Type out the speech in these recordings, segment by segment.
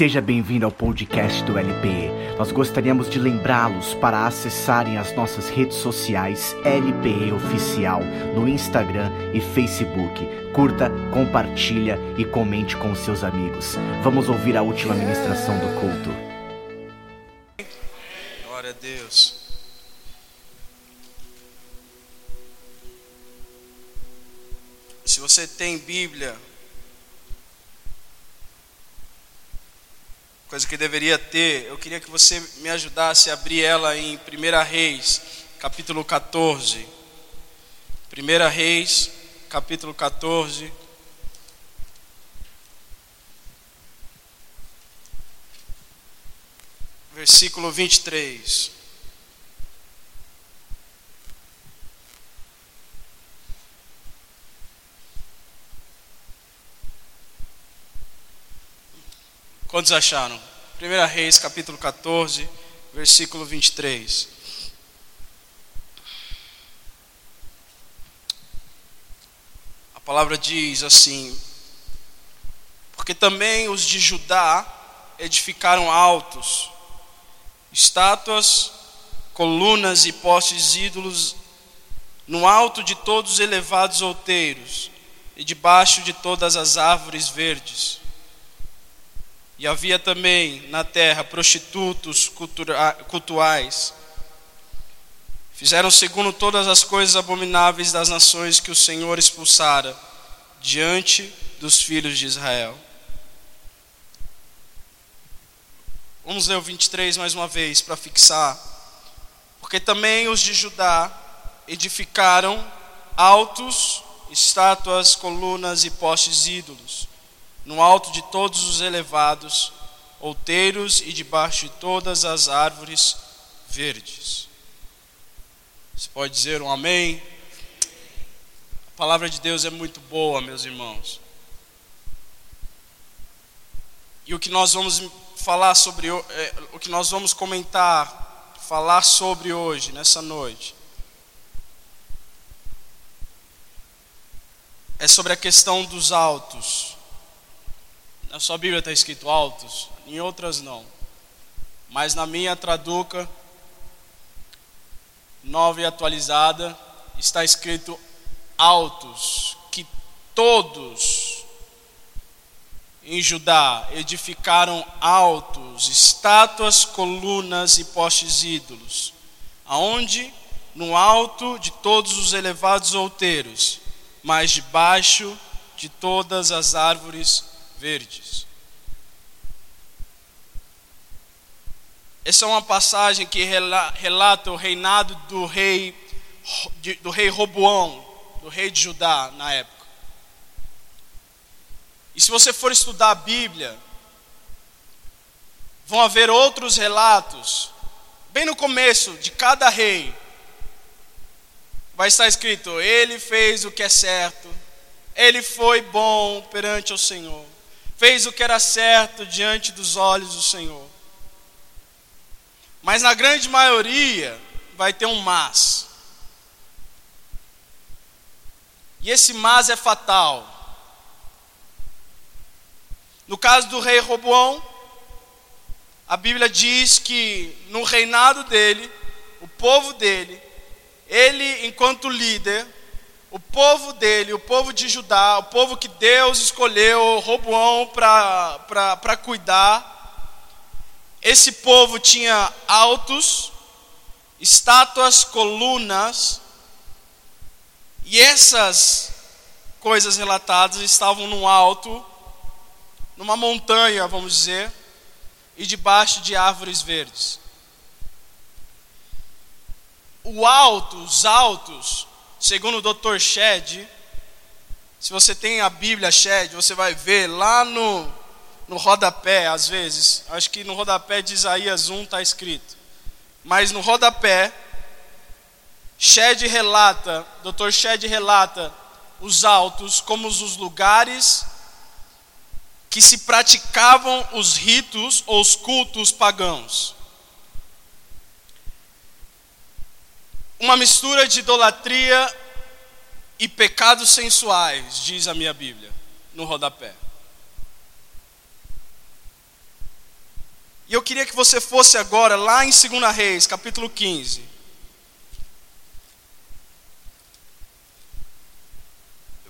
Seja bem-vindo ao podcast do LPE. Nós gostaríamos de lembrá-los para acessarem as nossas redes sociais LPE Oficial no Instagram e Facebook. Curta, compartilha e comente com seus amigos. Vamos ouvir a última ministração do culto. Glória a Deus. Se você tem Bíblia, coisa que deveria ter, eu queria que você me ajudasse a abrir ela em 1 Reis, capítulo 14. 1 Reis, capítulo 14. Versículo 23. Quantos acharam? 1 Reis, capítulo 14, versículo 23. A palavra diz assim: Porque também os de Judá edificaram altos, estátuas, colunas e postes ídolos no alto de todos os elevados outeiros e debaixo de todas as árvores verdes. E havia também na terra prostitutos cultuais. Fizeram segundo todas as coisas abomináveis das nações que o Senhor expulsara diante dos filhos de Israel. Vamos ler o 23 mais uma vez para fixar. Porque também os de Judá edificaram altos, estátuas, colunas e postes ídolos no alto de todos os elevados, outeiros e debaixo de todas as árvores verdes. Você pode dizer um amém? A palavra de Deus é muito boa, meus irmãos. E o que nós vamos falar sobre, é, o que nós vamos comentar, falar sobre hoje, nessa noite, é sobre a questão dos altos. Na sua Bíblia está escrito altos, em outras não. Mas na minha traduca, nova e atualizada, está escrito altos, que todos em Judá edificaram altos, estátuas, colunas e postes ídolos, aonde no alto de todos os elevados outeiros, mas debaixo de todas as árvores verdes. Essa é uma passagem que relata o reinado do rei do rei Roboão, do rei de Judá na época. E se você for estudar a Bíblia, vão haver outros relatos, bem no começo de cada rei, vai estar escrito: ele fez o que é certo, ele foi bom perante o Senhor fez o que era certo diante dos olhos do Senhor. Mas na grande maioria vai ter um mas. E esse mas é fatal. No caso do rei Roboão, a Bíblia diz que no reinado dele, o povo dele, ele, enquanto líder, o povo dele, o povo de Judá, o povo que Deus escolheu, Roboão, para cuidar, esse povo tinha altos, estátuas, colunas, e essas coisas relatadas estavam no alto, numa montanha, vamos dizer, e debaixo de árvores verdes. O alto, os altos, Segundo o Dr. Shed, se você tem a Bíblia Shed, você vai ver lá no, no rodapé, às vezes, acho que no rodapé de Isaías 1 está escrito, mas no rodapé, Shed relata, Dr. Shed relata os altos como os lugares que se praticavam os ritos ou os cultos pagãos. Uma mistura de idolatria e pecados sensuais, diz a minha Bíblia, no rodapé. eu queria que você fosse agora lá em 2 Reis, capítulo 15.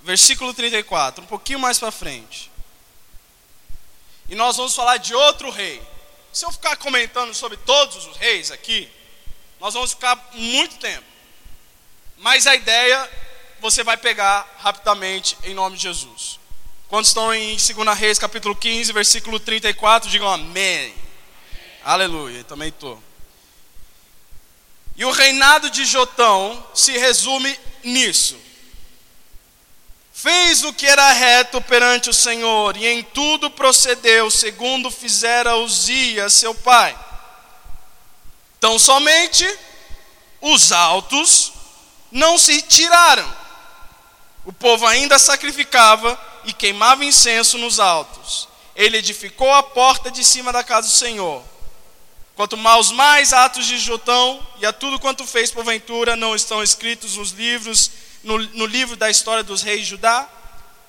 Versículo 34, um pouquinho mais para frente. E nós vamos falar de outro rei. Se eu ficar comentando sobre todos os reis aqui, nós vamos ficar muito tempo. Mas a ideia você vai pegar rapidamente em nome de Jesus. Quando estão em 2 Reis, capítulo 15, versículo 34, digam amém. Aleluia, também estou. E o reinado de Jotão se resume nisso. Fez o que era reto perante o Senhor, e em tudo procedeu, segundo fizera Uzias, seu pai. Tão somente os altos não se tiraram. O povo ainda sacrificava e queimava incenso nos altos. Ele edificou a porta de cima da casa do Senhor Quanto maus mais atos de Jotão e a tudo quanto fez porventura não estão escritos nos livros, no, no livro da história dos reis de Judá?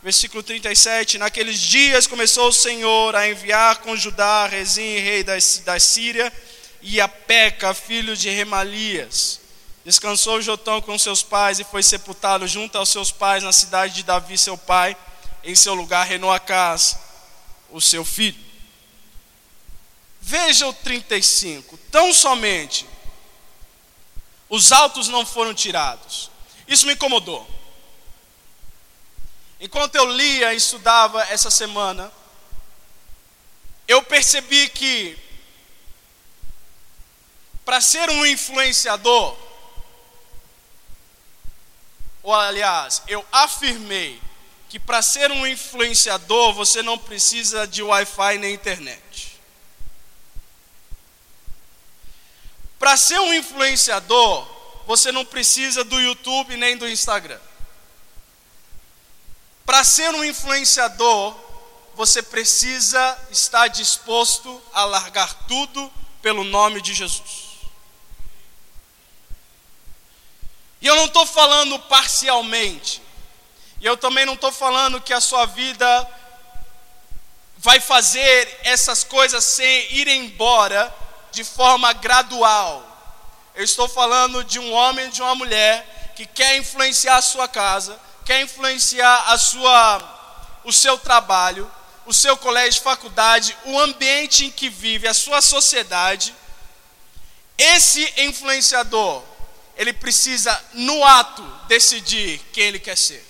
Versículo 37, naqueles dias começou o Senhor a enviar com Judá Rezim, rei da, da Síria, e a Peca, filho de Remalias. Descansou Jotão com seus pais e foi sepultado junto aos seus pais na cidade de Davi, seu pai. Em seu lugar reinou Acas, o seu filho. Veja o 35. Tão somente os altos não foram tirados. Isso me incomodou. Enquanto eu lia e estudava essa semana, eu percebi que para ser um influenciador, ou aliás, eu afirmei que para ser um influenciador você não precisa de Wi-Fi nem internet. Para ser um influenciador, você não precisa do YouTube nem do Instagram. Para ser um influenciador, você precisa estar disposto a largar tudo pelo nome de Jesus. E eu não estou falando parcialmente. E eu também não estou falando que a sua vida vai fazer essas coisas sem ir embora de forma gradual. Eu estou falando de um homem de uma mulher que quer influenciar a sua casa, quer influenciar a sua, o seu trabalho, o seu colégio, faculdade, o ambiente em que vive, a sua sociedade. Esse influenciador, ele precisa, no ato, decidir quem ele quer ser.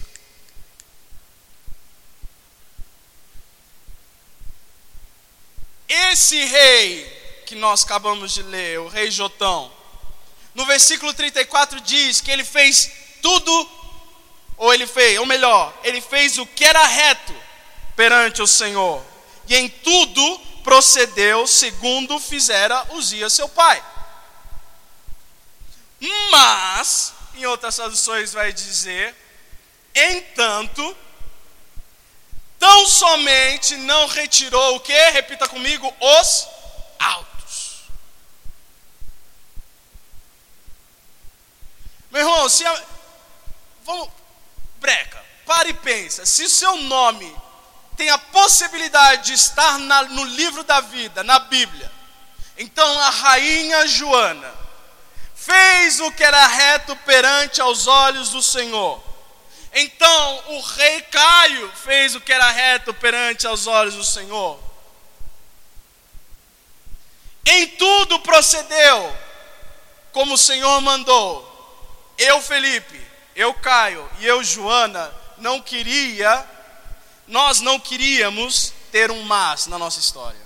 Esse rei que nós acabamos de ler, o rei Jotão, no versículo 34 diz que ele fez tudo, ou ele fez, ou melhor, ele fez o que era reto perante o Senhor, e em tudo procedeu segundo fizera Uzias seu pai. Mas, em outras traduções vai dizer, entanto, tão somente não retirou o que? Repita comigo, os altos. Meu irmão, se a, vamos, breca, para e pensa. Se o seu nome tem a possibilidade de estar na, no livro da vida, na Bíblia, então a rainha Joana fez o que era reto perante aos olhos do Senhor. Então o rei Caio fez o que era reto perante aos olhos do Senhor. Em tudo procedeu como o Senhor mandou eu, Felipe, eu, Caio e eu, Joana, não queria, nós não queríamos ter um mas na nossa história.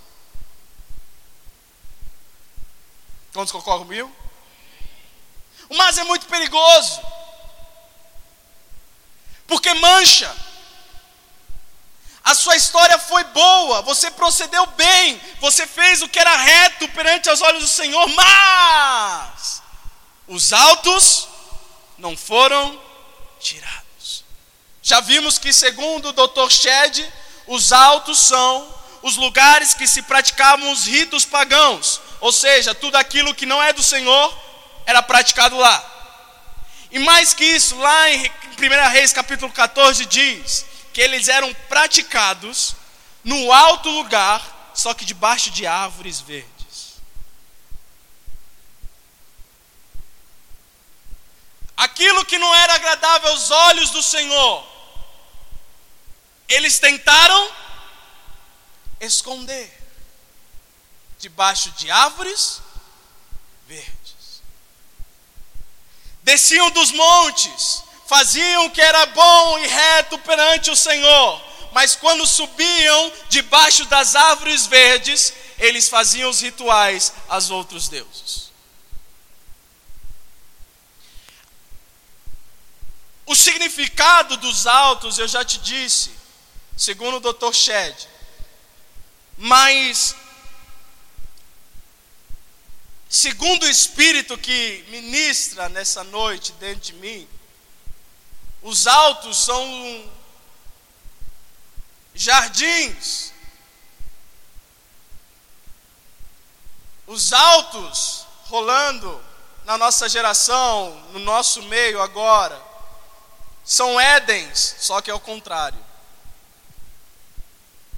Quantos concordam comigo? Mas é muito perigoso, porque mancha. A sua história foi boa, você procedeu bem, você fez o que era reto perante os olhos do Senhor, mas os altos não foram tirados. Já vimos que, segundo o Dr. Shed, os altos são os lugares que se praticavam os ritos pagãos, ou seja, tudo aquilo que não é do Senhor era praticado lá. E mais que isso, lá em 1 Reis capítulo 14 diz que eles eram praticados no alto lugar, só que debaixo de árvores verdes. Aquilo que não era agradável aos olhos do Senhor, eles tentaram esconder debaixo de árvores verdes. Desciam dos montes, faziam o que era bom e reto perante o Senhor, mas quando subiam debaixo das árvores verdes, eles faziam os rituais aos outros deuses. O significado dos altos, eu já te disse, segundo o Dr. Shed. Mas, segundo o Espírito que ministra nessa noite dentro de mim, os altos são jardins. Os altos rolando na nossa geração, no nosso meio agora, são Édens, só que é o contrário.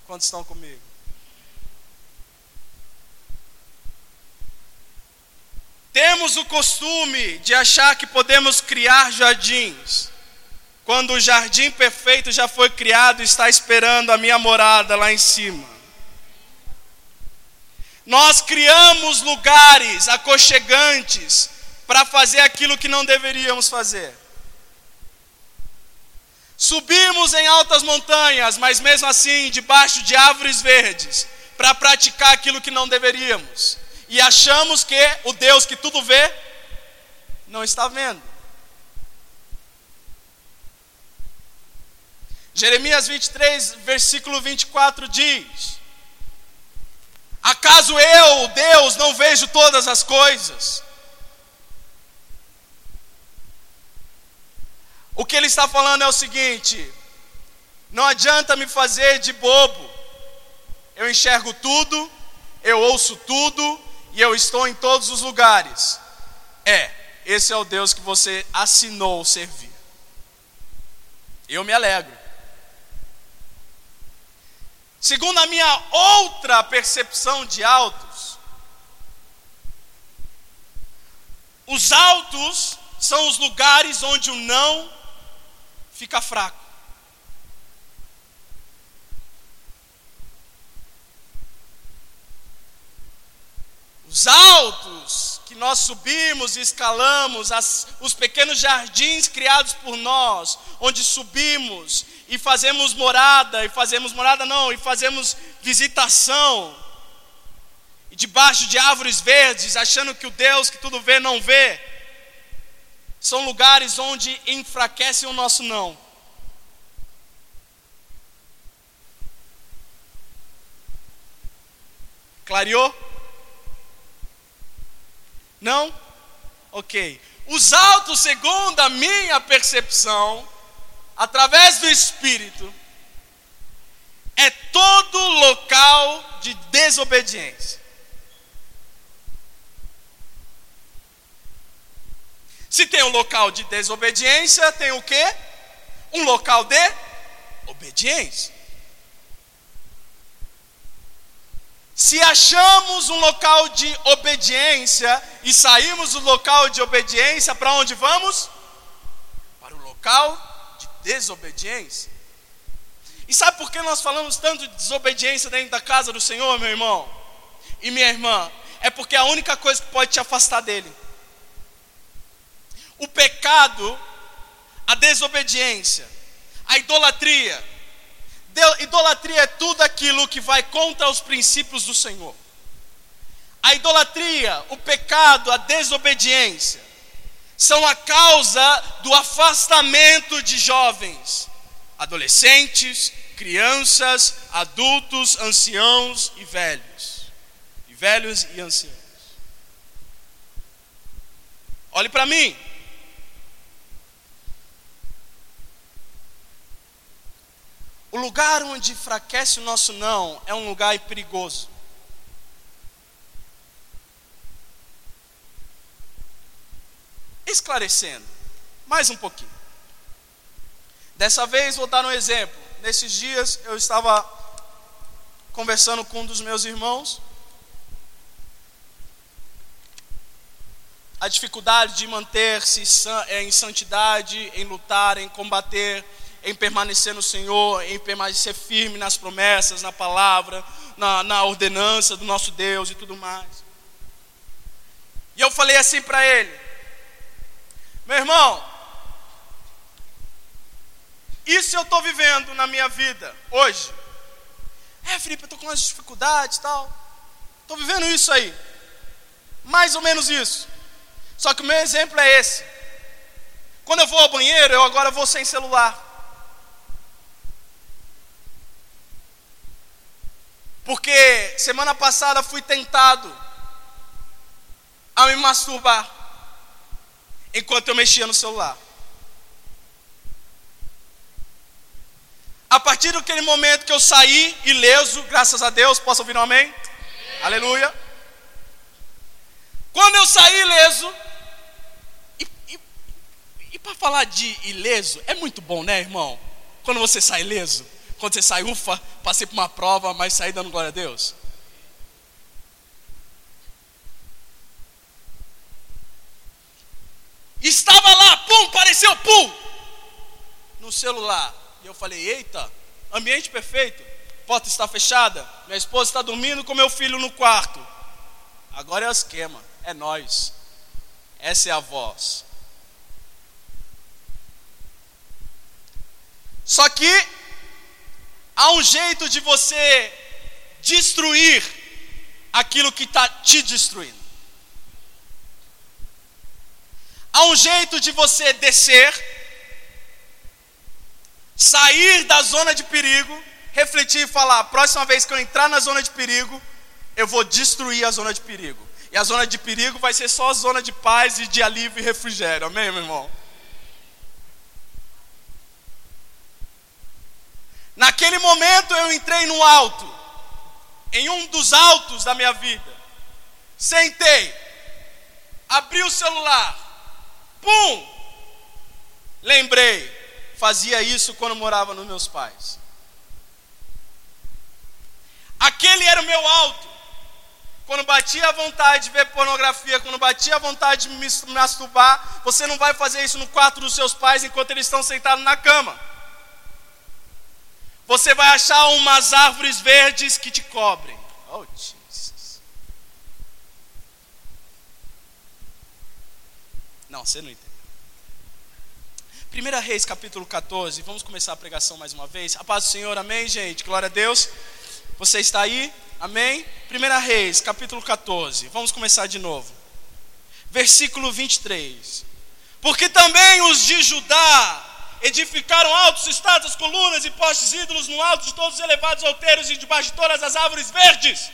Quantos estão comigo? Temos o costume de achar que podemos criar jardins, quando o jardim perfeito já foi criado e está esperando a minha morada lá em cima. Nós criamos lugares aconchegantes para fazer aquilo que não deveríamos fazer. Subimos em altas montanhas, mas mesmo assim debaixo de árvores verdes, para praticar aquilo que não deveríamos. E achamos que o Deus que tudo vê, não está vendo. Jeremias 23, versículo 24 diz: Acaso eu, Deus, não vejo todas as coisas? O que ele está falando é o seguinte: não adianta me fazer de bobo. Eu enxergo tudo, eu ouço tudo e eu estou em todos os lugares. É, esse é o Deus que você assinou servir. Eu me alegro. Segundo a minha outra percepção de altos, os altos são os lugares onde o não fica fraco. Os altos que nós subimos e escalamos, as, os pequenos jardins criados por nós, onde subimos e fazemos morada, e fazemos morada não, e fazemos visitação, e debaixo de árvores verdes, achando que o Deus que tudo vê não vê, são lugares onde enfraquecem o nosso não. Clareou? Não? Ok. Os altos, segundo a minha percepção, através do Espírito, é todo local de desobediência. Se tem um local de desobediência, tem o quê? Um local de obediência. Se achamos um local de obediência e saímos do local de obediência, para onde vamos? Para o local de desobediência. E sabe por que nós falamos tanto de desobediência dentro da casa do Senhor, meu irmão e minha irmã? É porque é a única coisa que pode te afastar dele o pecado, a desobediência, a idolatria. Idolatria é tudo aquilo que vai contra os princípios do Senhor. A idolatria, o pecado, a desobediência são a causa do afastamento de jovens, adolescentes, crianças, adultos, anciãos e velhos. E velhos e anciãos. Olhe para mim. O lugar onde enfraquece o nosso não é um lugar perigoso. Esclarecendo, mais um pouquinho. Dessa vez vou dar um exemplo. Nesses dias eu estava conversando com um dos meus irmãos. a dificuldade de manter-se em santidade, em lutar, em combater, em permanecer no Senhor, em permanecer firme nas promessas, na palavra, na, na ordenança do nosso Deus e tudo mais. E eu falei assim para ele: meu irmão, isso eu estou vivendo na minha vida hoje. É, Felipe, eu estou com umas dificuldades e tal. Estou vivendo isso aí. Mais ou menos isso. Só que o meu exemplo é esse. Quando eu vou ao banheiro, eu agora vou sem celular. Porque semana passada fui tentado a me masturbar enquanto eu mexia no celular. A partir daquele momento que eu saí ileso, graças a Deus, posso ouvir um amém? amém. Aleluia. Quando eu saí ileso, e, e, e para falar de ileso, é muito bom, né, irmão? Quando você sai ileso, quando você sai, ufa, passei por uma prova, mas saí dando glória a Deus. Estava lá, pum, apareceu, pum, no celular. E eu falei: Eita, ambiente perfeito, porta está fechada, minha esposa está dormindo com meu filho no quarto. Agora é o esquema, é nós. Essa é a voz. Só que há um jeito de você destruir aquilo que está te destruindo. Há um jeito de você descer sair da zona de perigo, refletir e falar: próxima vez que eu entrar na zona de perigo, eu vou destruir a zona de perigo. E a zona de perigo vai ser só a zona de paz e de alívio e refrigério. Amém, meu irmão? Naquele momento eu entrei no alto, em um dos altos da minha vida. Sentei, abri o celular, pum! Lembrei, fazia isso quando morava nos meus pais. Aquele era o meu alto. Quando batia a vontade de ver pornografia, quando batia a vontade de me masturbar, você não vai fazer isso no quarto dos seus pais enquanto eles estão sentados na cama. Você vai achar umas árvores verdes que te cobrem. Oh, Jesus. Não, você não entende. 1 Reis capítulo 14, vamos começar a pregação mais uma vez. A paz do Senhor, amém, gente? Glória a Deus. Você está aí? Amém? 1 Reis capítulo 14, vamos começar de novo. Versículo 23. Porque também os de Judá edificaram altos estátuas, colunas e postes ídolos no alto de todos os elevados outeiros e debaixo de todas as árvores verdes.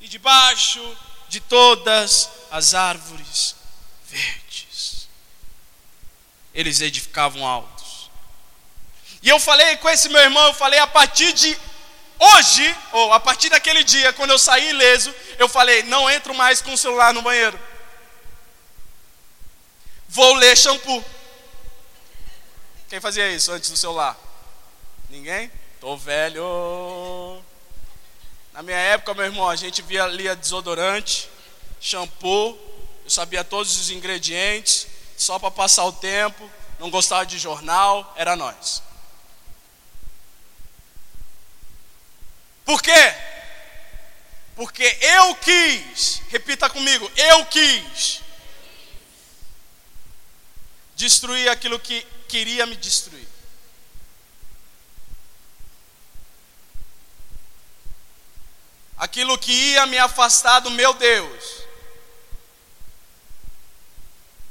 E debaixo de todas as árvores verdes eles edificavam altos. E eu falei com esse meu irmão, eu falei a partir de hoje, ou a partir daquele dia, quando eu saí ileso, eu falei: não entro mais com o celular no banheiro. Vou ler shampoo. Quem fazia isso antes do celular? Ninguém? Tô velho. Na minha época, meu irmão, a gente via lia desodorante, shampoo, eu sabia todos os ingredientes, só para passar o tempo, não gostava de jornal, era nós. Por quê? Porque eu quis, repita comigo, eu quis destruir aquilo que queria me destruir. Aquilo que ia me afastar do meu Deus.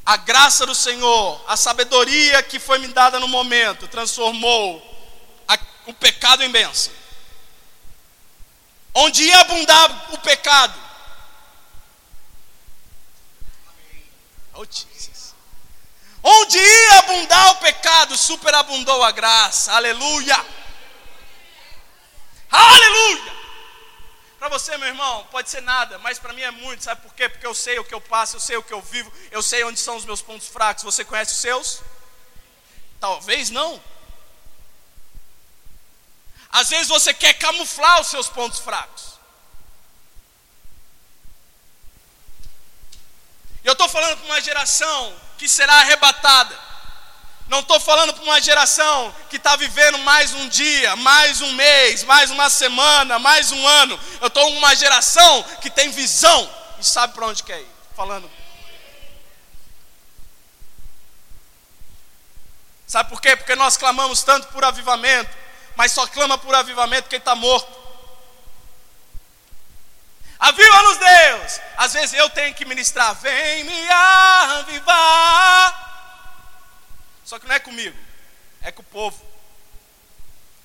a graça do Senhor, a sabedoria que foi me dada no momento, transformou a, o pecado em bênção. Onde ia abundar o pecado. Oh. Onde ia abundar o pecado, superabundou a graça. Aleluia. Aleluia. Para você, meu irmão, pode ser nada, mas para mim é muito, sabe por quê? Porque eu sei o que eu passo, eu sei o que eu vivo, eu sei onde são os meus pontos fracos. Você conhece os seus? Talvez não. Às vezes você quer camuflar os seus pontos fracos. Eu estou falando para uma geração que será arrebatada. Não estou falando para uma geração que está vivendo mais um dia, mais um mês, mais uma semana, mais um ano. Eu estou uma geração que tem visão e sabe para onde quer ir. Falando. Sabe por quê? Porque nós clamamos tanto por avivamento, mas só clama por avivamento quem está morto. Aviva-nos, Deus! Às vezes eu tenho que ministrar, vem me avivar. Só que não é comigo, é com o povo.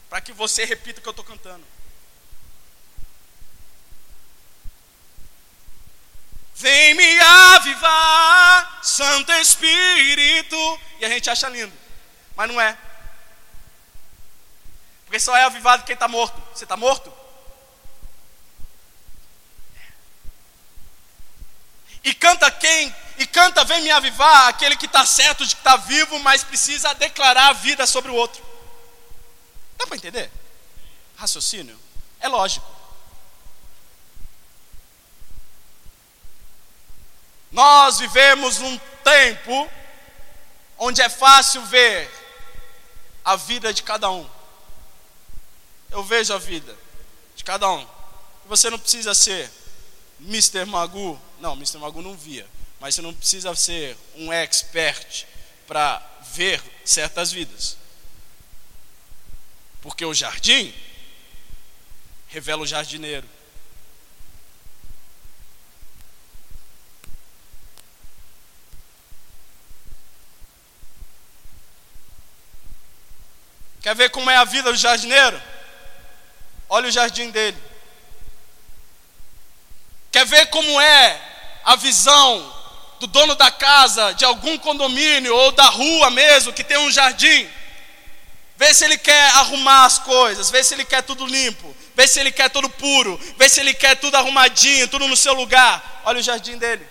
Para que você repita o que eu estou cantando. Vem me avivar, Santo Espírito. E a gente acha lindo, mas não é. Porque só é avivado quem está morto. Você está morto? E canta quem e canta, vem me avivar, aquele que está certo de que está vivo, mas precisa declarar a vida sobre o outro. Dá para entender? Raciocínio? É lógico. Nós vivemos um tempo onde é fácil ver a vida de cada um. Eu vejo a vida de cada um. Você não precisa ser Mr. Magu. Não, Mr. Magu não via mas você não precisa ser um expert para ver certas vidas. Porque o jardim revela o jardineiro. Quer ver como é a vida do jardineiro? Olha o jardim dele. Quer ver como é a visão do dono da casa, de algum condomínio ou da rua mesmo, que tem um jardim. Vê se ele quer arrumar as coisas, vê se ele quer tudo limpo, vê se ele quer tudo puro, vê se ele quer tudo arrumadinho, tudo no seu lugar. Olha o jardim dele.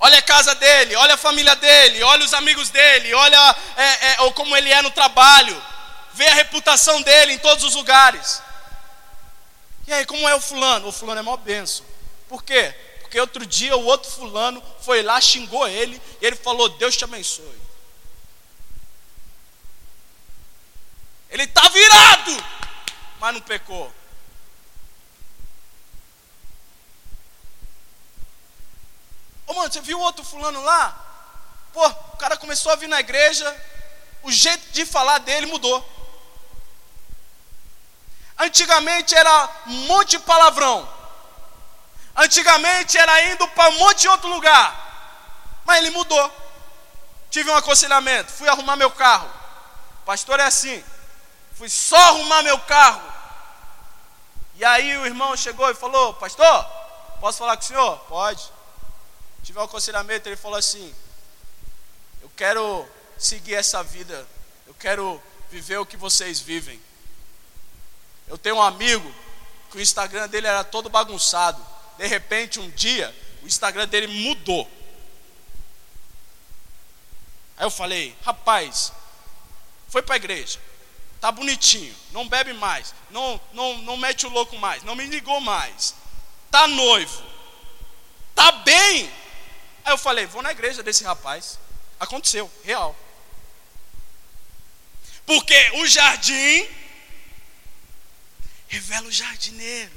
Olha a casa dele, olha a família dele, olha os amigos dele, olha é, é, ou como ele é no trabalho. Vê a reputação dele em todos os lugares. E aí, como é o fulano? O fulano é mó benção. Por quê? Porque outro dia o outro fulano foi lá, xingou ele, e ele falou: Deus te abençoe. Ele está virado, mas não pecou. Ô mano, você viu o outro fulano lá? Pô, o cara começou a vir na igreja, o jeito de falar dele mudou. Antigamente era monte de palavrão. Antigamente era indo para um monte de outro lugar, mas ele mudou. Tive um aconselhamento, fui arrumar meu carro. Pastor é assim, fui só arrumar meu carro. E aí o irmão chegou e falou: Pastor, posso falar com o senhor? Pode. Tive um aconselhamento, ele falou assim: Eu quero seguir essa vida, eu quero viver o que vocês vivem. Eu tenho um amigo que o Instagram dele era todo bagunçado. De repente, um dia, o Instagram dele mudou. Aí eu falei, rapaz, foi para a igreja, tá bonitinho, não bebe mais, não, não, não mete o louco mais, não me ligou mais, tá noivo, tá bem. Aí eu falei, vou na igreja desse rapaz. Aconteceu, real. Porque o jardim revela o jardineiro.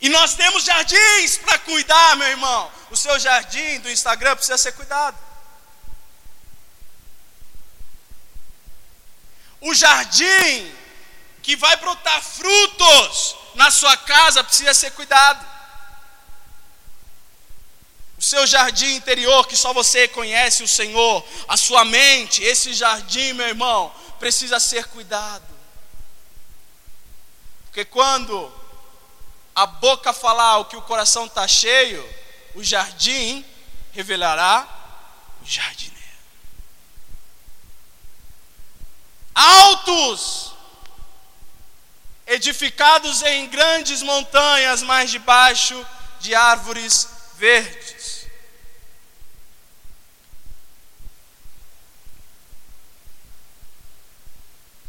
E nós temos jardins para cuidar, meu irmão. O seu jardim do Instagram precisa ser cuidado. O jardim que vai brotar frutos na sua casa precisa ser cuidado. O seu jardim interior, que só você conhece o Senhor, a sua mente, esse jardim, meu irmão, precisa ser cuidado. Porque quando a boca falar o que o coração está cheio, o jardim revelará o jardineiro. Altos, edificados em grandes montanhas, mas debaixo de árvores verdes.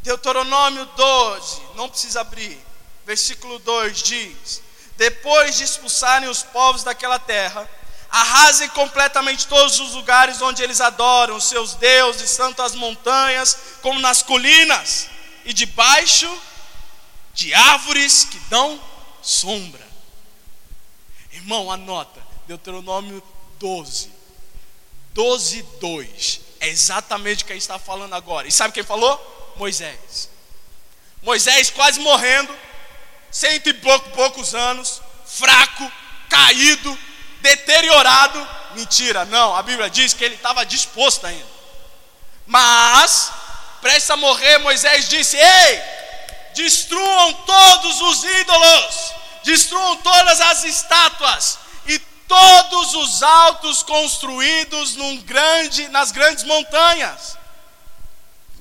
Deuteronômio 12, não precisa abrir versículo 2 diz: depois de expulsarem os povos daquela terra, arrasem completamente todos os lugares onde eles adoram os seus deuses, tanto as montanhas como nas colinas, e debaixo de árvores que dão sombra. Irmão, anota, Deuteronômio 12, 12, 2. É exatamente o que gente está falando agora. E sabe quem falou? Moisés. Moisés quase morrendo, cento e pouco, poucos anos, fraco, caído, deteriorado. Mentira, não, a Bíblia diz que ele estava disposto ainda. Mas, prestes a morrer, Moisés disse: Ei, destruam todos os ídolos, destruam todas as estátuas, e todos os altos construídos grande, nas grandes montanhas,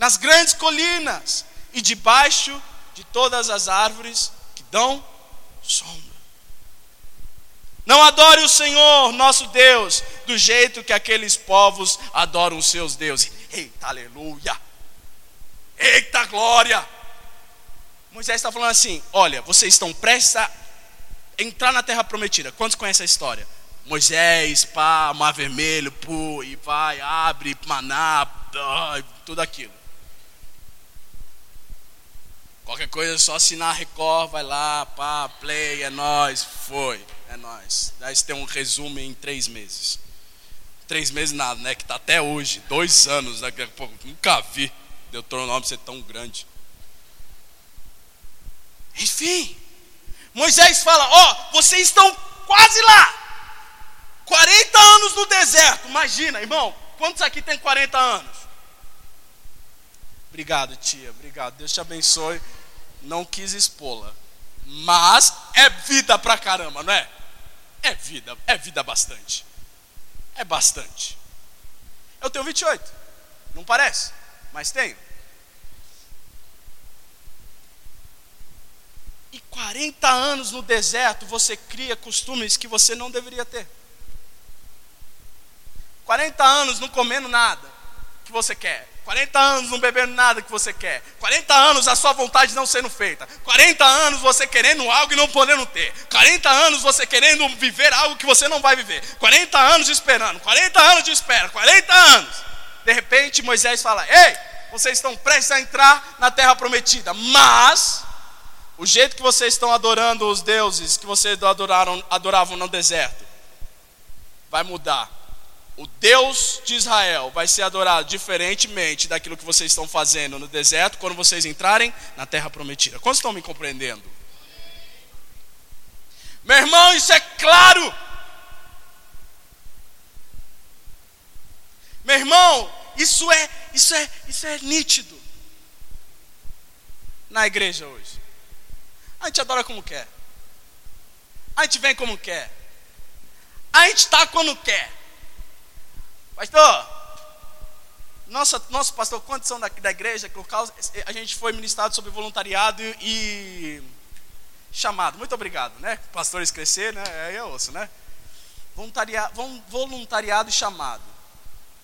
nas grandes colinas, e debaixo de todas as árvores que dão sombra. Não adore o Senhor, nosso Deus, do jeito que aqueles povos adoram os seus deuses. Eita, aleluia! Eita, glória! Moisés está falando assim: olha, vocês estão prestes a entrar na terra prometida. Quantos conhecem a história? Moisés, pá, mar vermelho, pô, e vai, abre, maná, tudo aquilo. Qualquer coisa, é só assinar Record, vai lá, pá, play, é nós, foi, é nós. Daí você tem um resumo em três meses. Três meses nada, né? Que tá até hoje, dois anos, né? Pô, nunca vi Deuteronômio ser tão grande. Enfim, Moisés fala: Ó, oh, vocês estão quase lá. 40 anos no deserto. Imagina, irmão, quantos aqui tem 40 anos? Obrigado, tia, obrigado. Deus te abençoe não quis expô-la. Mas é vida pra caramba, não é? É vida, é vida bastante. É bastante. Eu tenho 28, não parece, mas tenho. E 40 anos no deserto você cria costumes que você não deveria ter. 40 anos não comendo nada que você quer. 40 anos não bebendo nada que você quer. 40 anos a sua vontade não sendo feita. 40 anos você querendo algo e não podendo ter. 40 anos você querendo viver algo que você não vai viver. 40 anos esperando. 40 anos de espera. 40 anos. De repente Moisés fala: Ei, vocês estão prestes a entrar na terra prometida. Mas o jeito que vocês estão adorando os deuses que vocês adoraram, adoravam no deserto vai mudar o Deus de Israel vai ser adorado diferentemente daquilo que vocês estão fazendo no deserto quando vocês entrarem na terra prometida. Quantos estão me compreendendo? Meu irmão, isso é claro. Meu irmão, isso é, isso é, isso é nítido. Na igreja hoje. A gente adora como quer. A gente vem como quer. A gente está quando quer. Pastor, nossa, nosso pastor, quantos são da, da igreja? Que a gente foi ministrado sobre voluntariado e chamado. Muito obrigado, né? Pastores crescer, né? Aí eu ouço, né? Voluntariado, voluntariado e chamado.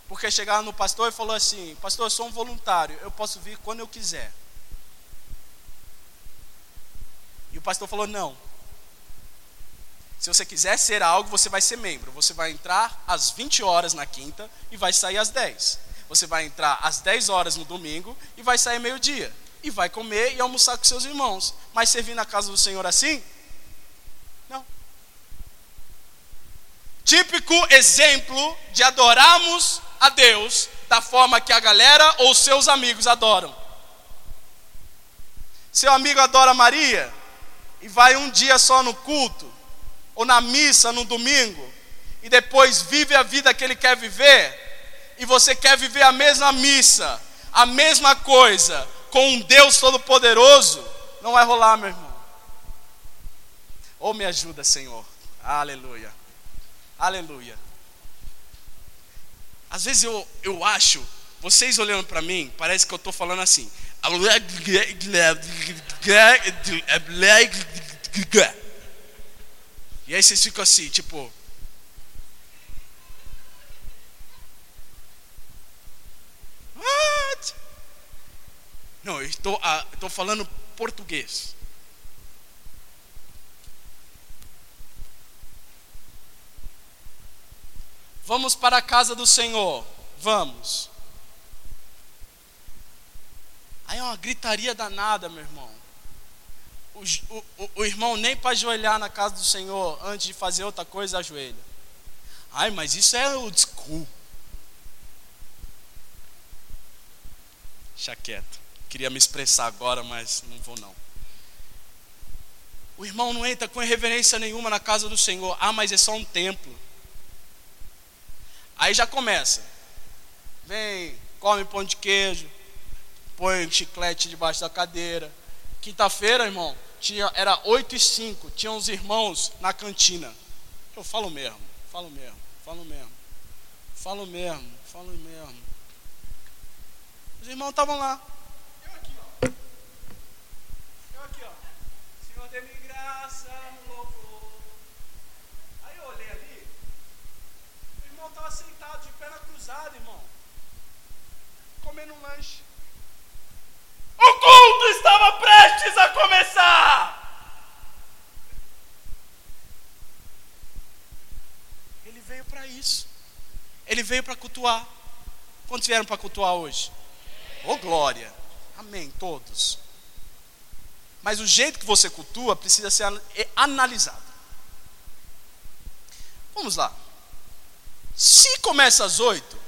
Porque chegaram no pastor e falou assim: Pastor, eu sou um voluntário, eu posso vir quando eu quiser. E o pastor falou: Não, se você quiser ser algo, você vai ser membro. Você vai entrar às 20 horas na quinta e vai sair às 10. Você vai entrar às 10 horas no domingo e vai sair meio-dia. E vai comer e almoçar com seus irmãos. Mas servir na casa do Senhor assim? Não. Típico exemplo de adorarmos a Deus da forma que a galera ou seus amigos adoram. Seu amigo adora Maria e vai um dia só no culto ou na missa no domingo, e depois vive a vida que ele quer viver, e você quer viver a mesma missa, a mesma coisa, com um Deus Todo-Poderoso, não vai rolar, meu irmão. Ou oh, me ajuda, Senhor. Aleluia. Aleluia. Às vezes eu, eu acho, vocês olhando para mim, parece que eu estou falando assim. E aí vocês ficam assim, tipo. What? Não, eu estou, ah, estou falando português. Vamos para a casa do Senhor. Vamos. Aí é uma gritaria danada, meu irmão. O, o, o irmão nem para ajoelhar na casa do Senhor antes de fazer outra coisa ajoelha. Ai, mas isso é o school. Deixa quieto. Queria me expressar agora, mas não vou não. O irmão não entra com reverência nenhuma na casa do Senhor. Ah, mas é só um templo. Aí já começa. Vem, come pão de queijo, põe chiclete debaixo da cadeira. Quinta-feira, irmão, tinha, era 8 e 5, tinha uns irmãos na cantina. Eu falo mesmo, falo mesmo, falo mesmo, falo mesmo, falo mesmo. Os irmãos estavam lá. Eu aqui, ó. Eu aqui, ó. Senhor, dê-me graça no louvor. Aí eu olhei ali. O irmão estava sentado de perna cruzada, irmão. Comendo um lanche. O culto estava prestes a começar. Ele veio para isso. Ele veio para cultuar. Quantos vieram para cultuar hoje? Oh glória! Amém, todos. Mas o jeito que você cultua precisa ser é analisado. Vamos lá. Se começa às oito,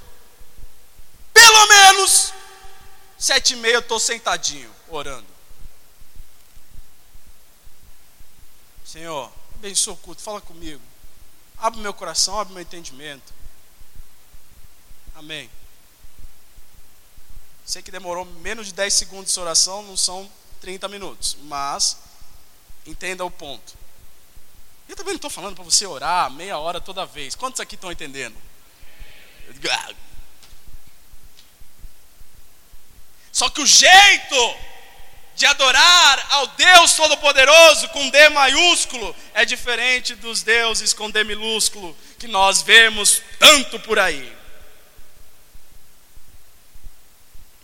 pelo menos sete e meia eu estou sentadinho, orando. Senhor, abençoa o culto, fala comigo. Abre meu coração, abre meu entendimento. Amém. Sei que demorou menos de 10 segundos de oração, não são 30 minutos, mas entenda o ponto. Eu também não estou falando para você orar meia hora toda vez. Quantos aqui estão entendendo? Só que o jeito de adorar ao Deus Todo-Poderoso com D maiúsculo é diferente dos deuses com D minúsculo que nós vemos tanto por aí.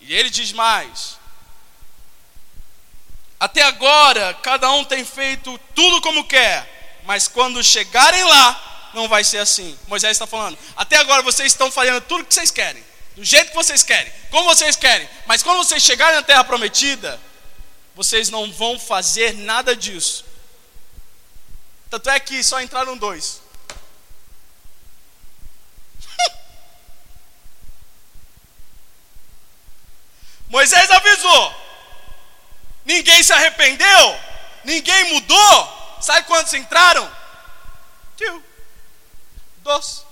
E ele diz mais: Até agora, cada um tem feito tudo como quer, mas quando chegarem lá, não vai ser assim. Moisés está falando: Até agora vocês estão fazendo tudo o que vocês querem, do jeito que vocês querem, como vocês querem, mas quando vocês chegarem na terra prometida, vocês não vão fazer nada disso. Tanto é que só entraram dois. Moisés avisou. Ninguém se arrependeu, ninguém mudou. Sabe quantos entraram? Two. Dois.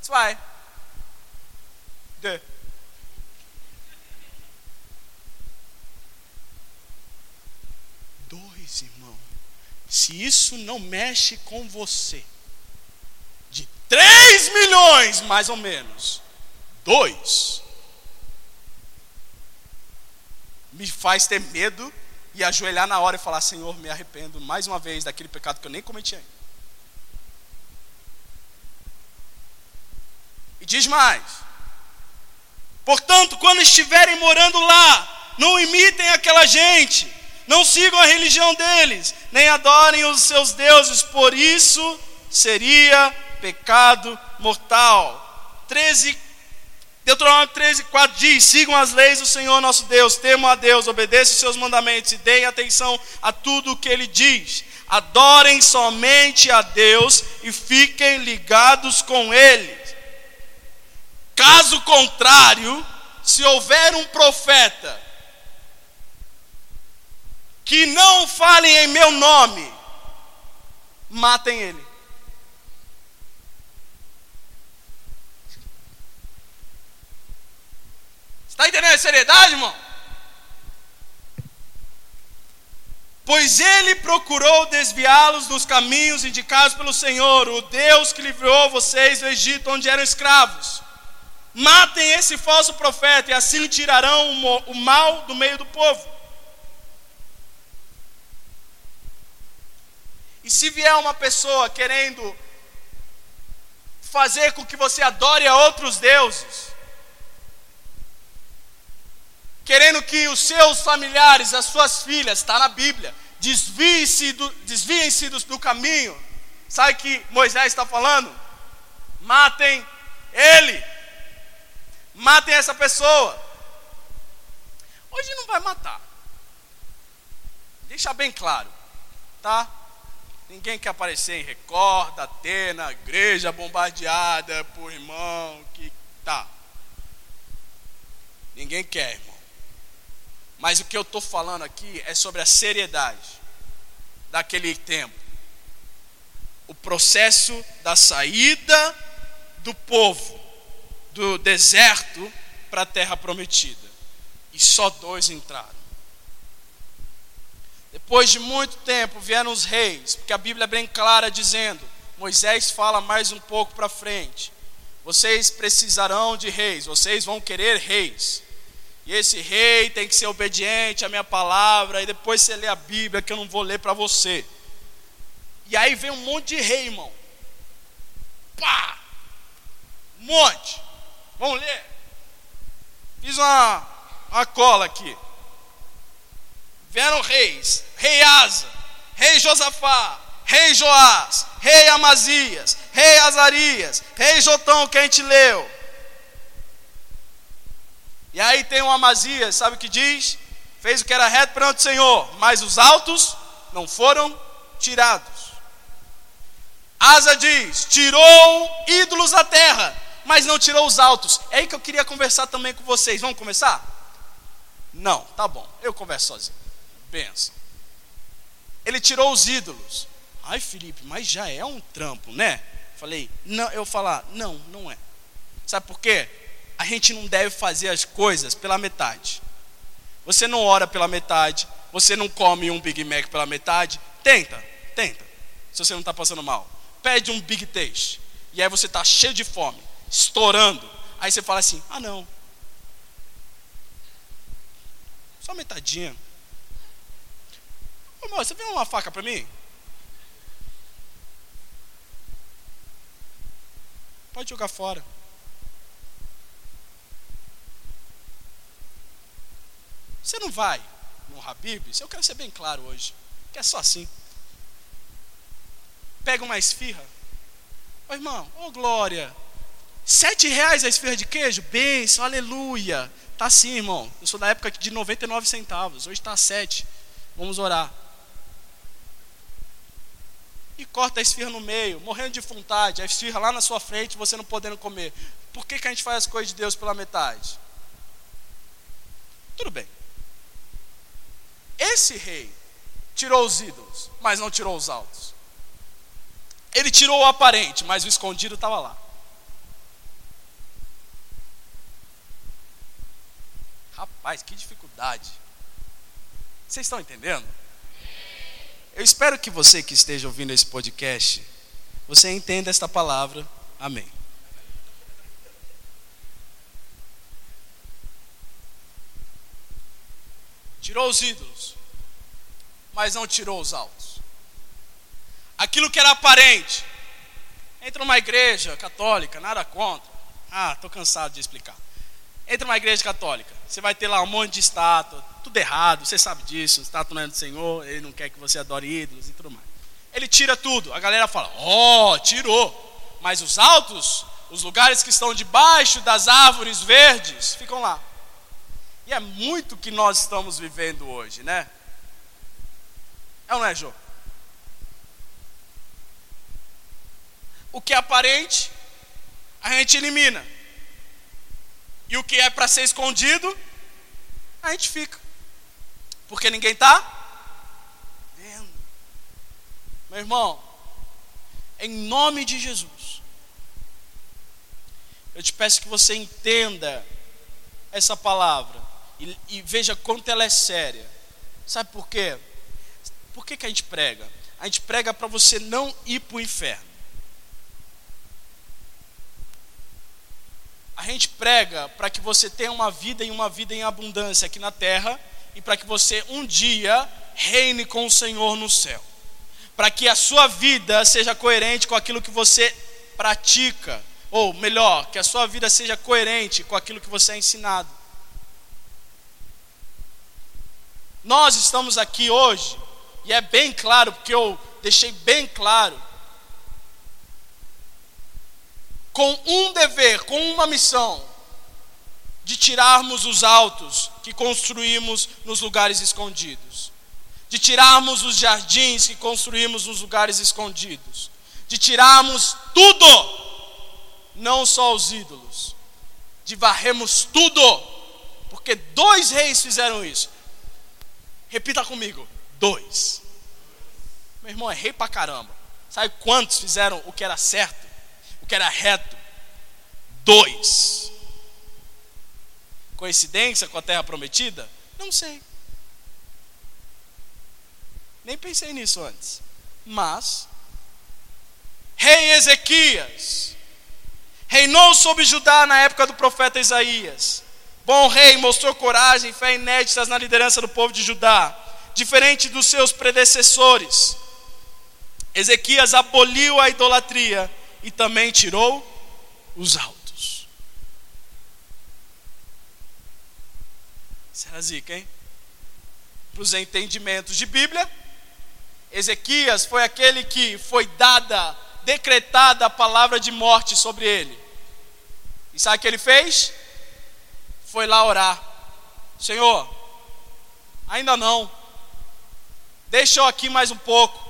Zwei. De. Dois, irmão. Se isso não mexe com você, de 3 milhões mais ou menos, dois me faz ter medo e ajoelhar na hora e falar: Senhor, me arrependo mais uma vez daquele pecado que eu nem cometi ainda. E diz mais: Portanto, quando estiverem morando lá, não imitem aquela gente, não sigam a religião deles, nem adorem os seus deuses, por isso seria pecado mortal. 13, Deuteronômio 13, 4 diz: sigam as leis do Senhor nosso Deus, temam a Deus, obedeçam os seus mandamentos e deem atenção a tudo o que ele diz. Adorem somente a Deus e fiquem ligados com ele. Caso contrário, se houver um profeta que não fale em meu nome, matem ele. Está entendendo a seriedade, irmão? Pois ele procurou desviá-los dos caminhos indicados pelo Senhor, o Deus que livrou vocês do Egito, onde eram escravos. Matem esse falso profeta, e assim tirarão o mal do meio do povo. E se vier uma pessoa querendo fazer com que você adore a outros deuses, querendo que os seus familiares, as suas filhas, está na Bíblia, desviem-se do, desviem do, do caminho. Sabe que Moisés está falando? Matem ele. Matem essa pessoa. Hoje não vai matar. Deixa bem claro, tá? Ninguém quer aparecer em Record, Atena, igreja bombardeada por irmão, que tá. Ninguém quer, irmão. Mas o que eu estou falando aqui é sobre a seriedade daquele tempo. O processo da saída do povo do deserto para a terra prometida. E só dois entraram. Depois de muito tempo vieram os reis, porque a Bíblia é bem clara dizendo, Moisés fala mais um pouco para frente. Vocês precisarão de reis, vocês vão querer reis. E esse rei tem que ser obediente à minha palavra. E depois você lê a Bíblia, que eu não vou ler para você. E aí vem um monte de rei, irmão. Pá! Um monte. Vamos ler? Fiz uma, uma cola aqui. Vieram reis: Rei Asa, Rei Josafá, Rei Joás, Rei Amazias, Rei Azarias, Rei Jotão, que a gente leu. E aí tem um Amazias, sabe o que diz? Fez o que era reto perante o Senhor, mas os altos não foram tirados. Asa diz: tirou ídolos da terra, mas não tirou os altos. É aí que eu queria conversar também com vocês. Vamos começar? Não, tá bom, eu converso sozinho. Benção. Ele tirou os ídolos. Ai, Felipe, mas já é um trampo, né? Falei, não, eu falar, não, não é. Sabe por quê? a gente não deve fazer as coisas pela metade. Você não ora pela metade, você não come um Big Mac pela metade. Tenta, tenta. Se você não está passando mal, pede um Big Taste. E aí você está cheio de fome, estourando. Aí você fala assim: ah, não. Só metadinha. Ô, moço, você vem uma faca para mim? Pode jogar fora. Você não vai no Habib's, eu quero ser bem claro hoje, que é só assim. Pega uma esfirra. Ô irmão, ô glória. Sete reais a esfirra de queijo? Benção, aleluia. Tá assim, irmão. Eu sou da época de 99 centavos. Hoje está sete. Vamos orar. E corta a esfirra no meio, morrendo de vontade. A esfirra lá na sua frente, você não podendo comer. Por que, que a gente faz as coisas de Deus pela metade? Tudo bem. Esse rei tirou os ídolos, mas não tirou os altos. Ele tirou o aparente, mas o escondido estava lá. Rapaz, que dificuldade. Vocês estão entendendo? Eu espero que você que esteja ouvindo esse podcast, você entenda esta palavra. Amém. Tirou os ídolos, mas não tirou os altos. Aquilo que era aparente. Entra numa igreja católica, nada contra. Ah, estou cansado de explicar. Entra numa igreja católica, você vai ter lá um monte de estátua, tudo errado, você sabe disso, estátua não é do Senhor, ele não quer que você adore ídolos e tudo mais. Ele tira tudo, a galera fala, ó, oh, tirou. Mas os altos, os lugares que estão debaixo das árvores verdes, ficam lá. E é muito que nós estamos vivendo hoje, né? É ou não é, Jô? O que é aparente, a gente elimina. E o que é para ser escondido, a gente fica. Porque ninguém está vendo. Meu irmão, em nome de Jesus, eu te peço que você entenda essa palavra e, e veja quanto ela é séria. Sabe por quê? Por que, que a gente prega? A gente prega para você não ir para o inferno. A gente prega para que você tenha uma vida e uma vida em abundância aqui na terra e para que você um dia reine com o Senhor no céu. Para que a sua vida seja coerente com aquilo que você pratica, ou melhor, que a sua vida seja coerente com aquilo que você é ensinado. Nós estamos aqui hoje, e é bem claro, porque eu deixei bem claro, com um dever, com uma missão: de tirarmos os altos que construímos nos lugares escondidos, de tirarmos os jardins que construímos nos lugares escondidos, de tirarmos tudo, não só os ídolos, de varremos tudo, porque dois reis fizeram isso. Repita comigo: dois. Meu irmão é rei pra caramba. Sabe quantos fizeram o que era certo, que era reto? Dois. Coincidência com a terra prometida? Não sei. Nem pensei nisso antes. Mas, rei Ezequias reinou sobre Judá na época do profeta Isaías. Bom rei, mostrou coragem e fé inéditas na liderança do povo de Judá, diferente dos seus predecessores. Ezequias aboliu a idolatria e também tirou os altos. Será zica, hein? Para os entendimentos de Bíblia, Ezequias foi aquele que foi dada, decretada a palavra de morte sobre ele. E sabe o que ele fez? Foi lá orar: Senhor, ainda não, deixa eu aqui mais um pouco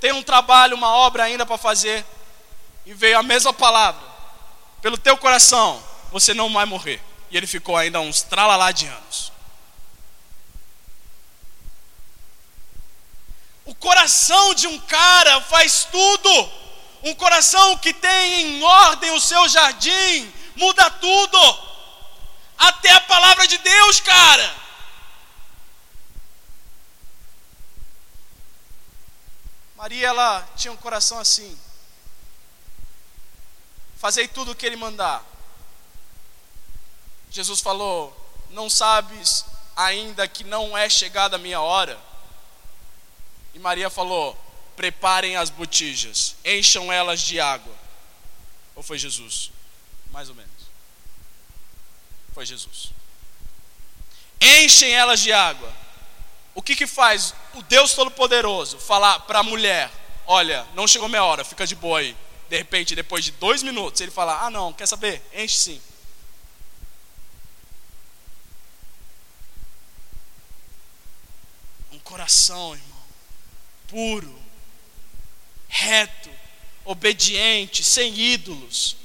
tem um trabalho, uma obra ainda para fazer, e veio a mesma palavra, pelo teu coração, você não vai morrer. E ele ficou ainda uns tralalá de anos. O coração de um cara faz tudo. Um coração que tem em ordem o seu jardim, muda tudo. Até a palavra de Deus, cara. Maria, ela tinha um coração assim. Fazei tudo o que ele mandar. Jesus falou: Não sabes ainda que não é chegada a minha hora? E Maria falou: Preparem as botijas, encham elas de água. Ou foi Jesus? Mais ou menos. Foi Jesus. Enchem elas de água. O que que faz o Deus Todo-Poderoso falar para a mulher: Olha, não chegou minha hora, fica de boa aí. De repente, depois de dois minutos, ele fala: Ah, não, quer saber? Enche sim. Um coração, irmão, puro, reto, obediente, sem ídolos.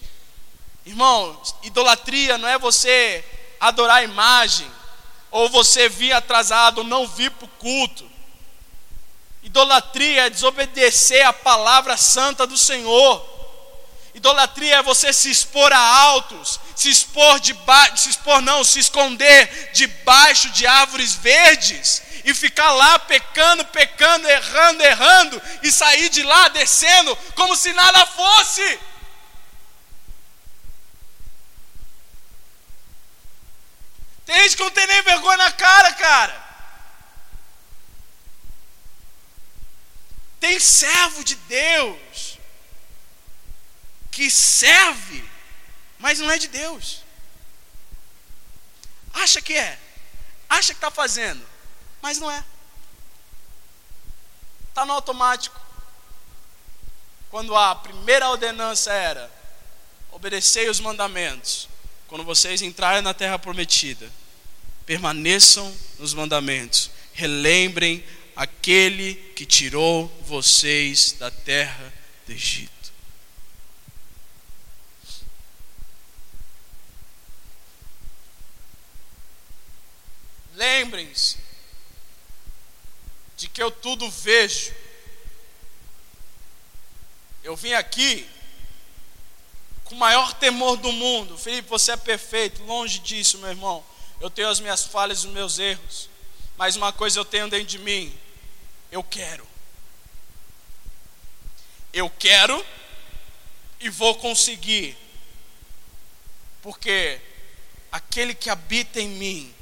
Irmão, idolatria não é você adorar a imagem, ou você vir atrasado, não vir para o culto. Idolatria é desobedecer a palavra santa do Senhor. Idolatria é você se expor a altos, se expor debaixo, se expor não, se esconder debaixo de árvores verdes e ficar lá pecando, pecando, errando, errando e sair de lá descendo como se nada fosse. Tem gente que não tem nem vergonha na cara, cara. Tem servo de Deus que serve, mas não é de Deus. Acha que é, acha que está fazendo, mas não é. Está no automático. Quando a primeira ordenança era obedecei os mandamentos, quando vocês entrarem na terra prometida, permaneçam nos mandamentos, relembrem aquele que tirou vocês da terra do Egito. Lembrem-se de que eu tudo vejo. Eu vim aqui com o maior temor do mundo. Felipe, você é perfeito. Longe disso, meu irmão. Eu tenho as minhas falhas e os meus erros. Mas uma coisa eu tenho dentro de mim: eu quero. Eu quero e vou conseguir. Porque aquele que habita em mim,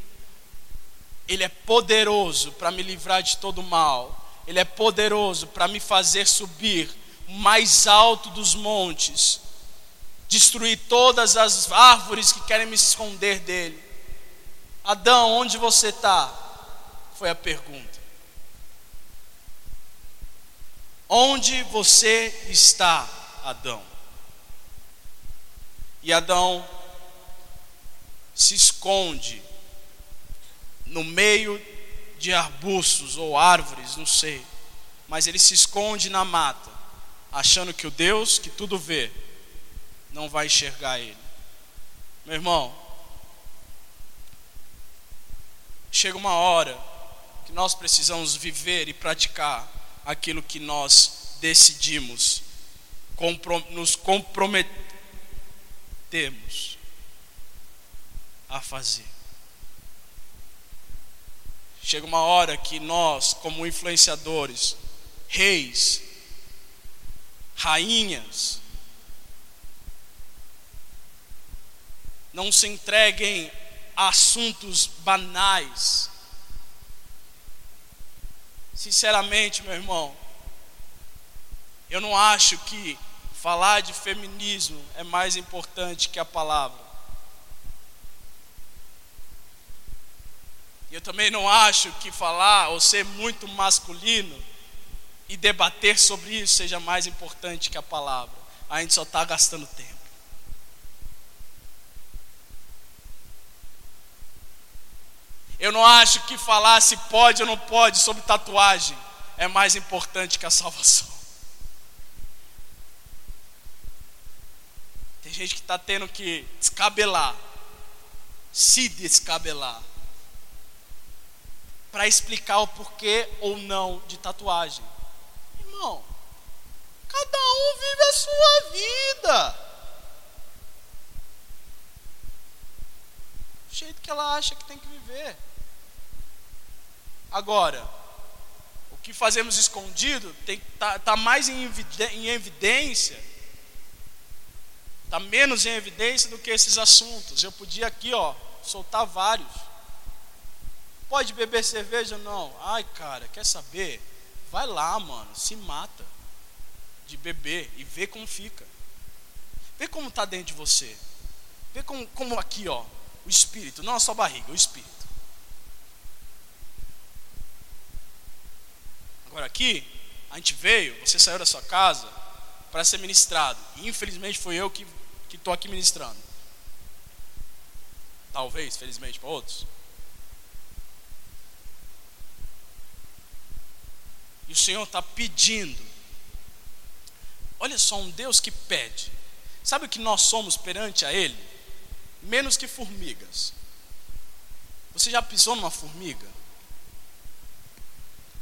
ele é poderoso para me livrar de todo mal. Ele é poderoso para me fazer subir mais alto dos montes, destruir todas as árvores que querem me esconder dele. Adão, onde você está? Foi a pergunta. Onde você está, Adão? E Adão se esconde no meio de arbustos ou árvores, não sei, mas ele se esconde na mata, achando que o Deus que tudo vê não vai enxergar ele. Meu irmão, chega uma hora que nós precisamos viver e praticar aquilo que nós decidimos, nos comprometemos a fazer. Chega uma hora que nós, como influenciadores, reis, rainhas, não se entreguem a assuntos banais. Sinceramente, meu irmão, eu não acho que falar de feminismo é mais importante que a palavra. Eu também não acho que falar ou ser muito masculino e debater sobre isso seja mais importante que a palavra. A gente só está gastando tempo. Eu não acho que falar se pode ou não pode sobre tatuagem é mais importante que a salvação. Tem gente que está tendo que descabelar, se descabelar, para explicar o porquê ou não de tatuagem. Irmão, cada um vive a sua vida. Do jeito que ela acha que tem que viver. Agora, o que fazemos escondido está tá mais em evidência, está menos em evidência do que esses assuntos. Eu podia aqui, ó, soltar vários. Pode beber cerveja? Não. Ai, cara, quer saber? Vai lá, mano, se mata de beber e vê como fica. Vê como está dentro de você. Vê como, como aqui, ó, o espírito, não a sua barriga, o espírito. Agora aqui, a gente veio, você saiu da sua casa para ser ministrado. E infelizmente foi eu que estou aqui ministrando. Talvez, felizmente, para outros. E o Senhor está pedindo. Olha só, um Deus que pede. Sabe o que nós somos perante a Ele? Menos que formigas. Você já pisou numa formiga?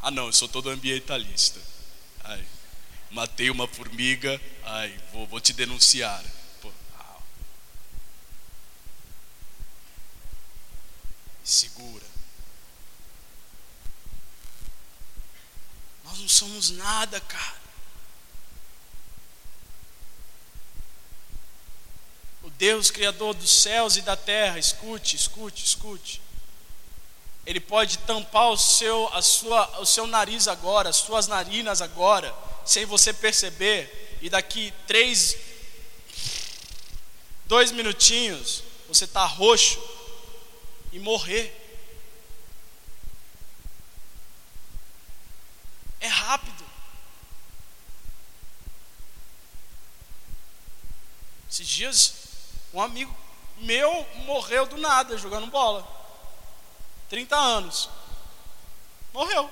Ah, não, eu sou todo ambientalista. Ai, matei uma formiga, ai, vou, vou te denunciar. Pô, ah. Segura. Nós não somos nada, cara. O Deus Criador dos céus e da terra, escute, escute, escute. Ele pode tampar o seu, a sua, o seu nariz agora, as suas narinas agora, sem você perceber, e daqui três, dois minutinhos, você está roxo e morrer. É rápido. Esses dias, um amigo meu morreu do nada jogando bola. 30 anos. Morreu.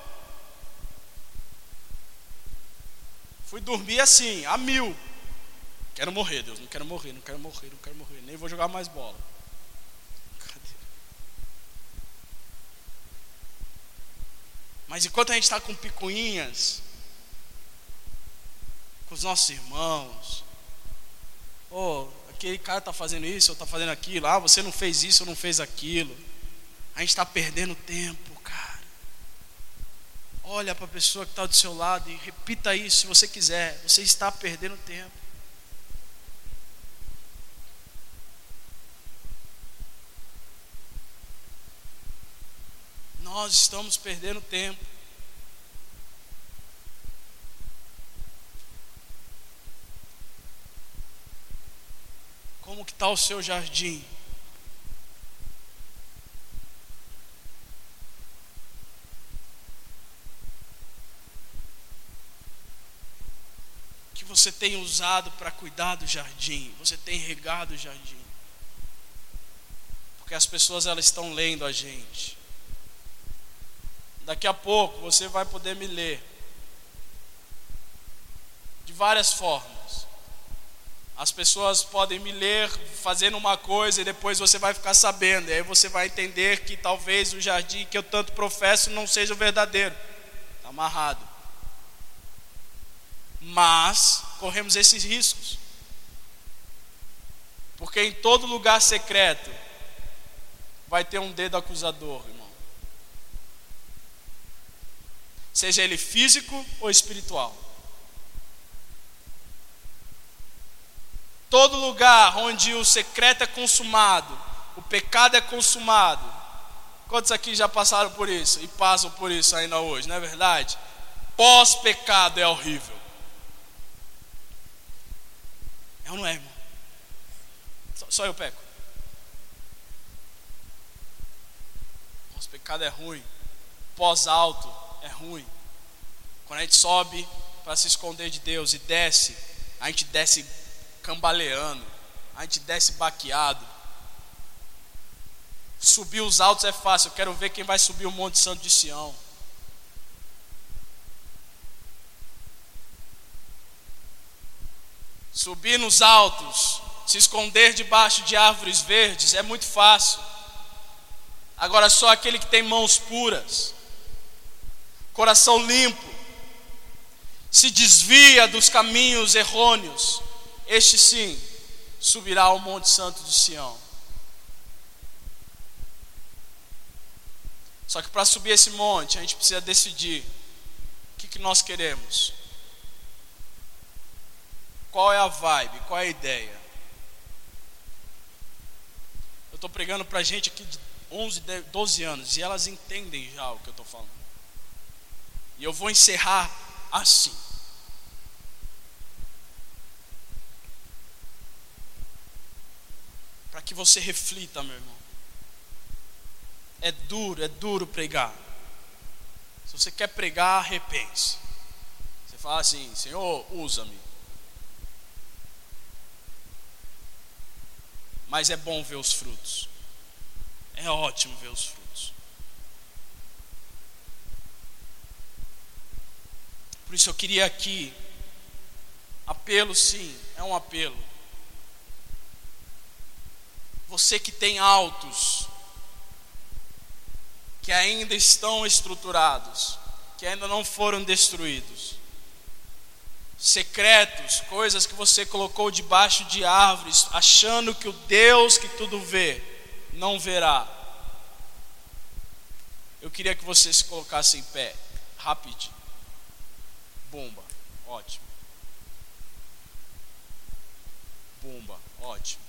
Fui dormir assim, a mil. Quero morrer, Deus, não quero morrer, não quero morrer, não quero morrer, nem vou jogar mais bola. Mas enquanto a gente está com picuinhas, com os nossos irmãos, oh, aquele cara está fazendo isso, ou está fazendo aquilo, ah, você não fez isso, ou não fez aquilo. A gente está perdendo tempo, cara. Olha para a pessoa que está do seu lado e repita isso se você quiser. Você está perdendo tempo. nós estamos perdendo tempo. Como que está o seu jardim? O que você tem usado para cuidar do jardim, você tem regado o jardim. Porque as pessoas elas estão lendo a gente. Daqui a pouco você vai poder me ler de várias formas. As pessoas podem me ler fazendo uma coisa e depois você vai ficar sabendo. E aí você vai entender que talvez o jardim que eu tanto professo não seja o verdadeiro. Está amarrado. Mas corremos esses riscos. Porque em todo lugar secreto vai ter um dedo acusador, irmão. Seja ele físico ou espiritual. Todo lugar onde o secreto é consumado, o pecado é consumado. Quantos aqui já passaram por isso e passam por isso ainda hoje, não é verdade? Pós-pecado é horrível. É ou não é, irmão? Só, só eu peco. Pós-pecado é ruim. Pós-alto é ruim. Quando a gente sobe para se esconder de Deus e desce, a gente desce cambaleando, a gente desce baqueado. Subir os altos é fácil, eu quero ver quem vai subir o Monte Santo de Sião. Subir nos altos, se esconder debaixo de árvores verdes é muito fácil. Agora, só aquele que tem mãos puras, coração limpo, se desvia dos caminhos errôneos, este sim subirá ao Monte Santo de Sião. Só que para subir esse monte, a gente precisa decidir o que, que nós queremos. Qual é a vibe? Qual é a ideia? Eu estou pregando para gente aqui de 11, 12 anos e elas entendem já o que eu estou falando. E eu vou encerrar assim. para que você reflita, meu irmão. É duro, é duro pregar. Se você quer pregar, repense. Você fala assim: Senhor, usa-me. Mas é bom ver os frutos. É ótimo ver os frutos. Por isso eu queria aqui, apelo sim, é um apelo você que tem altos, que ainda estão estruturados, que ainda não foram destruídos. Secretos, coisas que você colocou debaixo de árvores, achando que o Deus que tudo vê, não verá. Eu queria que você se colocasse em pé, rapidinho. Bomba, ótimo. Bomba, ótimo.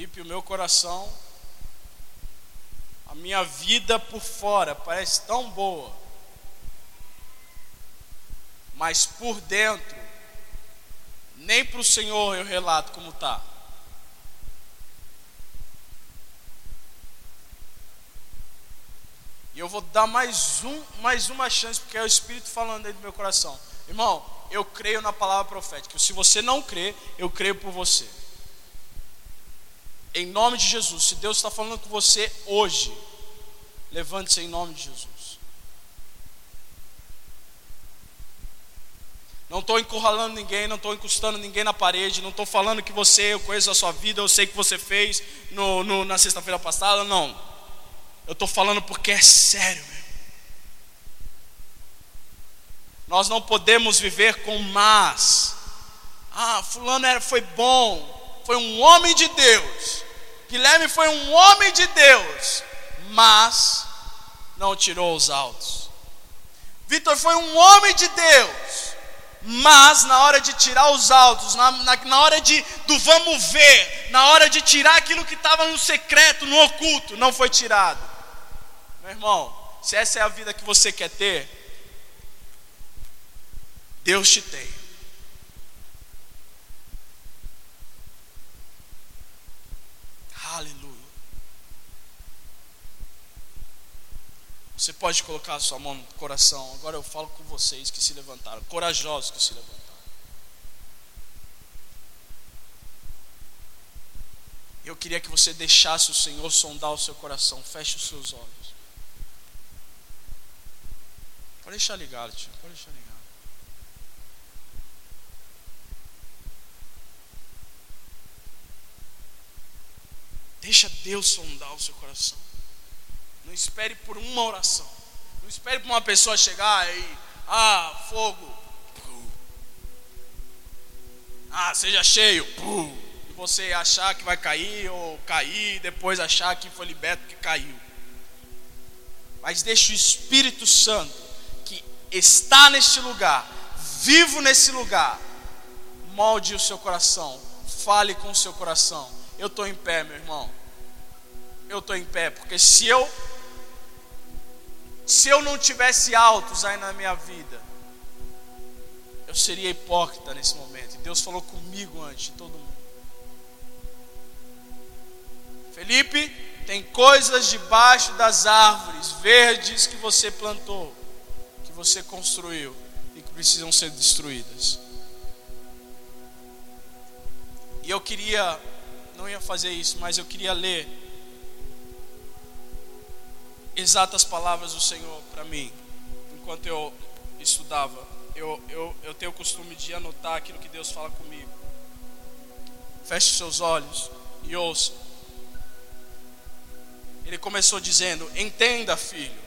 Felipe, o meu coração, a minha vida por fora parece tão boa, mas por dentro, nem para o Senhor eu relato como está. E eu vou dar mais, um, mais uma chance, porque é o Espírito falando aí do meu coração. Irmão, eu creio na palavra profética. Se você não crê, eu creio por você. Em nome de Jesus, se Deus está falando com você hoje, levante-se em nome de Jesus. Não estou encurralando ninguém, não estou encostando ninguém na parede, não estou falando que você, eu conheço a sua vida, eu sei que você fez no, no na sexta-feira passada, não. Eu estou falando porque é sério. Meu. Nós não podemos viver com mas. Ah, fulano era, foi bom, foi um homem de Deus. Guilherme foi um homem de Deus, mas não tirou os altos. Vitor foi um homem de Deus, mas na hora de tirar os altos, na, na, na hora de, do vamos ver, na hora de tirar aquilo que estava no secreto, no oculto, não foi tirado. Meu irmão, se essa é a vida que você quer ter, Deus te tem. Aleluia. Você pode colocar a sua mão no coração. Agora eu falo com vocês que se levantaram, corajosos que se levantaram. Eu queria que você deixasse o Senhor sondar o seu coração. Feche os seus olhos. Pode deixar ligado, tio. Pode deixar ligado. Deixa Deus sondar o seu coração. Não espere por uma oração. Não espere por uma pessoa chegar aí. Ah, fogo. Ah, seja cheio. E você achar que vai cair ou cair, depois achar que foi liberto que caiu. Mas deixa o Espírito Santo que está neste lugar, vivo nesse lugar, molde o seu coração, fale com o seu coração eu estou em pé, meu irmão. Eu estou em pé, porque se eu se eu não tivesse altos aí na minha vida, eu seria hipócrita nesse momento. E Deus falou comigo antes de todo mundo. Felipe, tem coisas debaixo das árvores verdes que você plantou, que você construiu e que precisam ser destruídas. E eu queria não ia fazer isso, mas eu queria ler exatas palavras do Senhor para mim, enquanto eu estudava. Eu, eu, eu tenho o costume de anotar aquilo que Deus fala comigo. Feche seus olhos e ouça. Ele começou dizendo: Entenda, filho,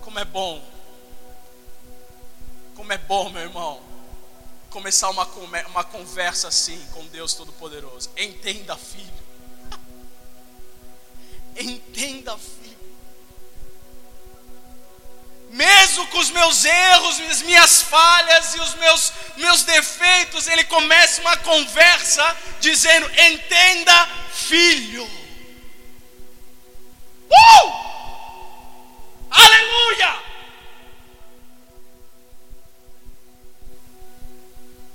como é bom, como é bom, meu irmão, começar uma, uma conversa assim com Deus Todo-Poderoso. Entenda, filho. Entenda, filho. Mesmo com os meus erros, as minhas falhas e os meus, meus defeitos, ele começa uma conversa dizendo: Entenda, filho. Uh! Aleluia!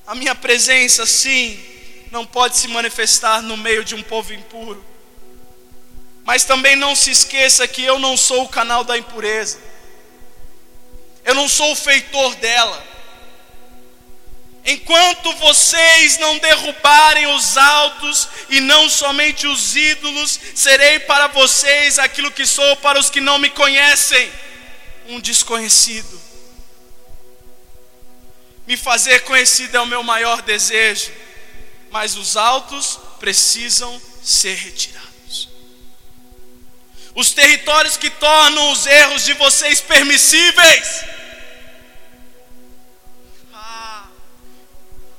A minha presença, sim, não pode se manifestar no meio de um povo impuro. Mas também não se esqueça que eu não sou o canal da impureza. Eu não sou o feitor dela. Enquanto vocês não derrubarem os altos e não somente os ídolos, serei para vocês aquilo que sou para os que não me conhecem, um desconhecido. Me fazer conhecido é o meu maior desejo, mas os altos precisam ser retirados. Os territórios que tornam os erros de vocês permissíveis. Ah,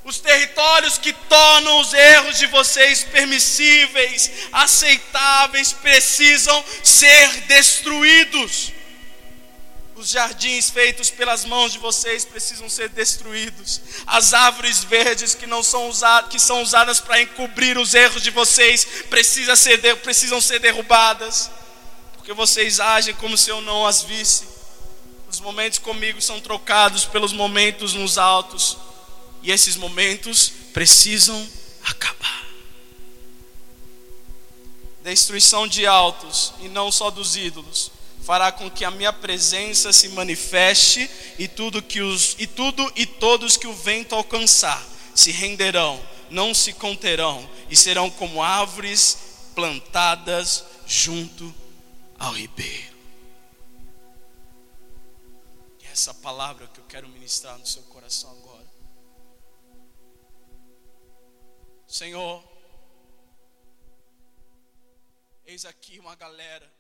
os territórios que tornam os erros de vocês permissíveis, aceitáveis, precisam ser destruídos. Os jardins feitos pelas mãos de vocês precisam ser destruídos. As árvores verdes que não são usadas, que são usadas para encobrir os erros de vocês, precisam ser, precisam ser derrubadas. Porque vocês agem como se eu não as visse. Os momentos comigo são trocados pelos momentos nos altos. E esses momentos precisam acabar. Destruição de altos e não só dos ídolos fará com que a minha presença se manifeste e tudo que os e tudo e todos que o vento alcançar se renderão, não se conterão e serão como árvores plantadas junto ao ribeiro. E é essa palavra que eu quero ministrar no seu coração agora. Senhor, eis aqui uma galera